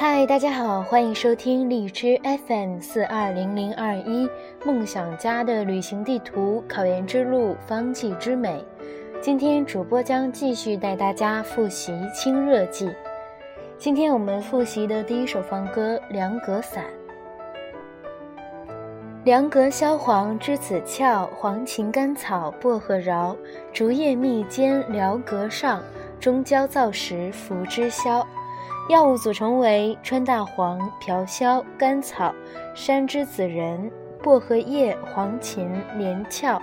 嗨，大家好，欢迎收听荔枝 FM 四二零零二一梦想家的旅行地图，考研之路，方剂之美。今天主播将继续带大家复习《清热剂》。今天我们复习的第一首方歌《凉阁散》。凉阁萧黄栀子俏，黄芩甘草薄荷饶，竹叶蜜煎疗阁上，中焦燥时服之消。药物组成为川大黄、朴消、甘草、山栀子仁、薄荷叶、黄芩、连翘，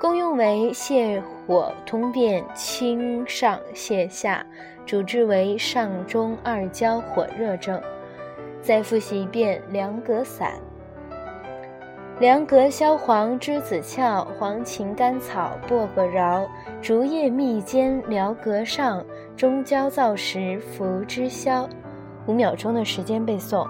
功用为泻火通便、清上泻下，主治为上中二焦火热症。再复习一遍凉葛散。凉阁消黄栀子俏，黄芩甘草薄荷饶，竹叶蜜煎疗阁上，中焦燥时服之消。五秒钟的时间背诵。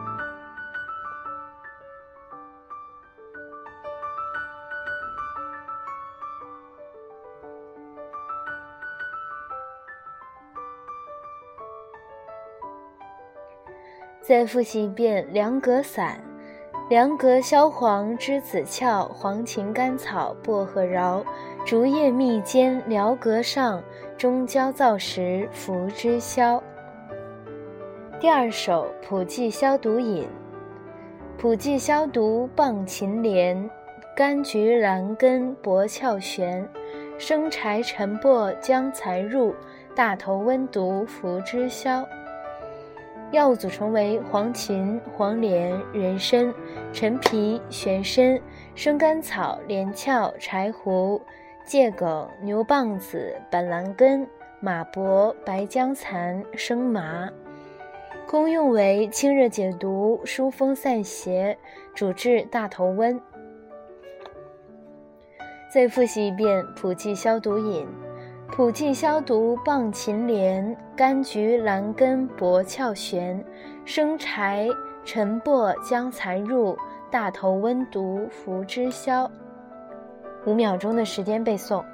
再复习一遍凉阁散。凉阁消黄栀子俏，黄芩甘草薄荷饶，竹叶蜜煎疗阁上，中焦燥时服之消。第二首普济消毒饮。普济消毒棒芩连，柑橘兰根薄壳悬，生柴陈薄姜才入，大头温毒服之消。药物组成为黄芩、黄连、人参、陈皮、玄参、生甘草、连翘、柴胡、桔梗、牛蒡子、板蓝根、马勃、白姜蚕、生麻。功用为清热解毒、疏风散邪，主治大头温。再复习一遍普济消毒饮。普济消毒棒芩连，柑橘兰根薄壳旋，生柴陈薄将残入，大头温毒服之消。五秒钟的时间背诵。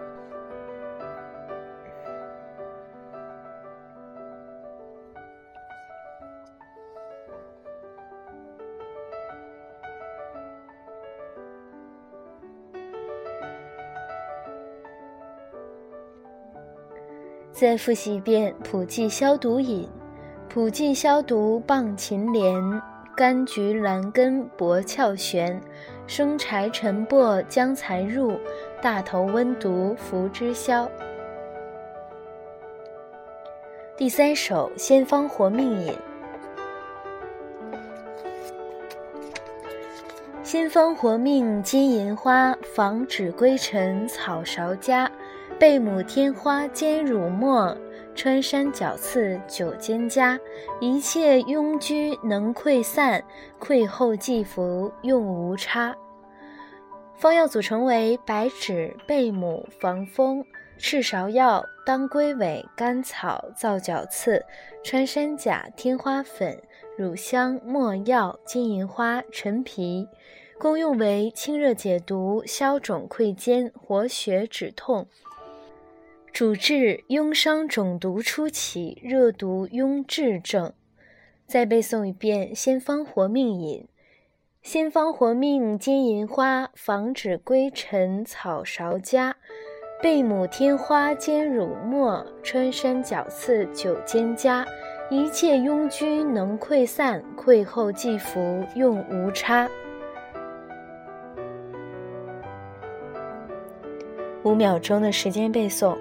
再复习一遍普济消毒饮。普济消毒棒芩连，柑橘兰根薄壳旋，生柴陈薄姜才入，大头温毒服之消。第三首仙方活命饮。仙方活命金银花，防止归尘草芍加。贝母天花兼乳沫，穿山角刺九间加，一切痈疽能溃散，溃后即服用无差。方药组成为白芷、贝母、防风、赤芍药、当归尾、甘草、皂角刺、穿山甲、天花粉、乳香、没药、金银花、陈皮。功用为清热解毒、消肿溃坚、活血止痛。主治痈伤肿毒初期热毒痈滞症。再背诵一遍仙方活命饮。仙方活命金银花，防止归尘草芍加。贝母天花兼乳末，穿山角刺九间加。一切痈疽能溃散，溃后即服用无差。五秒钟的时间背诵。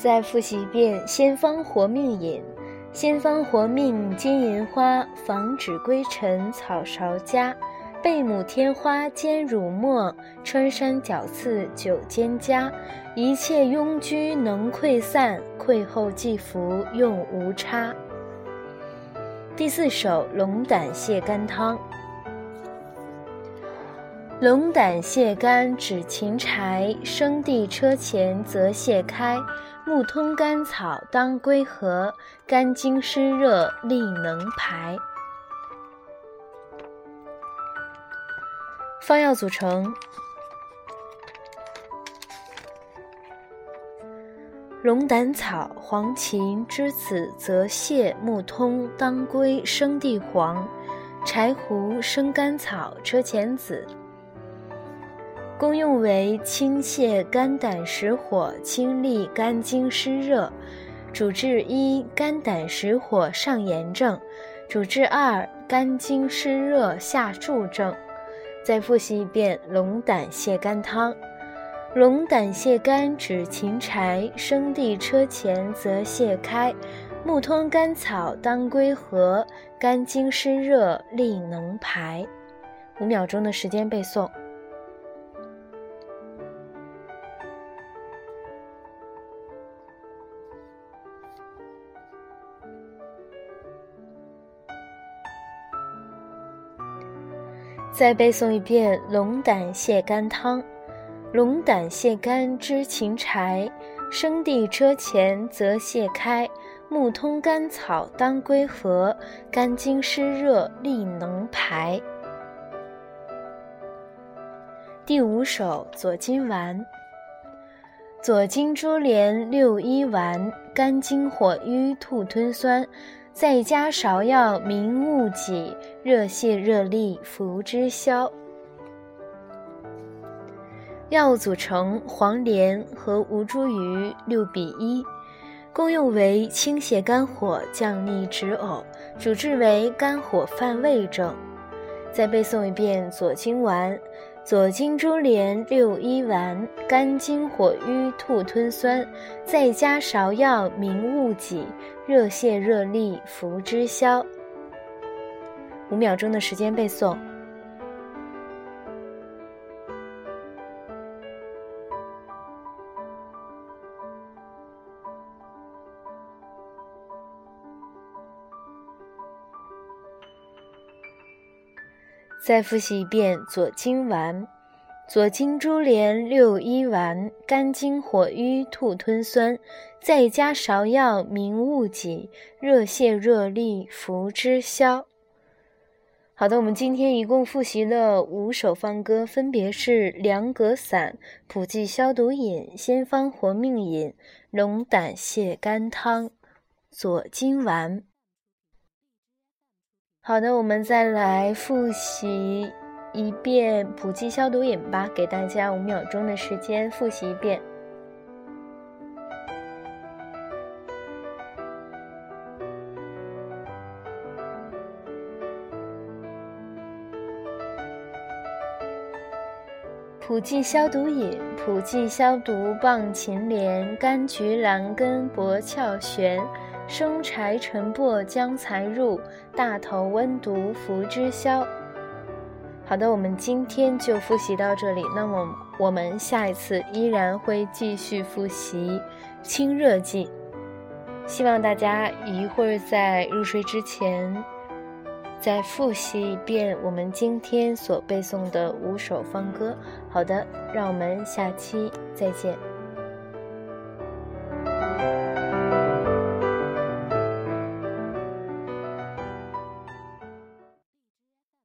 再复习一遍仙方活命饮。仙方活命金银花，防止归尘草芍加。贝母天花兼乳沫，穿山角刺九间加。一切痈疽能溃散，溃后即服用无差。第四首龙胆泻肝汤。龙胆泻肝止秦柴，生地车前则泻开。木通甘草当归合，肝经湿热利能排。方药组成：龙胆草、黄芩、栀子、泽泻、木通、当归、生地黄、柴胡、生甘草、车前子。功用为清泻肝胆实火，清利肝经湿热，主治一肝胆实火上炎症，主治二肝经湿热下注症。再复习一遍龙胆泻肝汤：龙胆泻肝止芹柴，生地车前则泻开，木通甘草当归合，肝经湿热利能排。五秒钟的时间背诵。再背诵一遍龙胆泻肝汤：龙胆泻肝知秦柴，生地车前则泻开，木通甘草当归合，肝经湿热利能排。第五首左金丸：左金珠连六一丸，肝经火瘀吐吞酸。再加芍药明目己，热泻热利服之消。药物组成：黄连和吴茱萸六比一，功用为清泻肝火、降逆止呕，主治为肝火犯胃症。再背诵一遍左金丸。左金珠连六一丸，肝经火瘀吐吞酸，再加芍药明目己，热泻热痢服之消。五秒钟的时间背诵。再复习一遍左金丸：左金珠连六一丸，肝经火瘀吐吞酸，再加芍药明目己，热泻热痢服之消。好的，我们今天一共复习了五首方歌，分别是《凉葛散》《普济消毒饮》《先方活命饮》《龙胆泻肝汤》《左金丸》。好的，我们再来复习一遍普济消毒饮吧，给大家五秒钟的时间复习一遍。普济消毒饮：普济消毒棒秦连，柑橘兰根薄壳旋。生柴陈柏姜才入，大头温毒服之消。好的，我们今天就复习到这里。那么我们下一次依然会继续复习清热剂。希望大家一会儿在入睡之前再复习一遍我们今天所背诵的五首方歌。好的，让我们下期再见。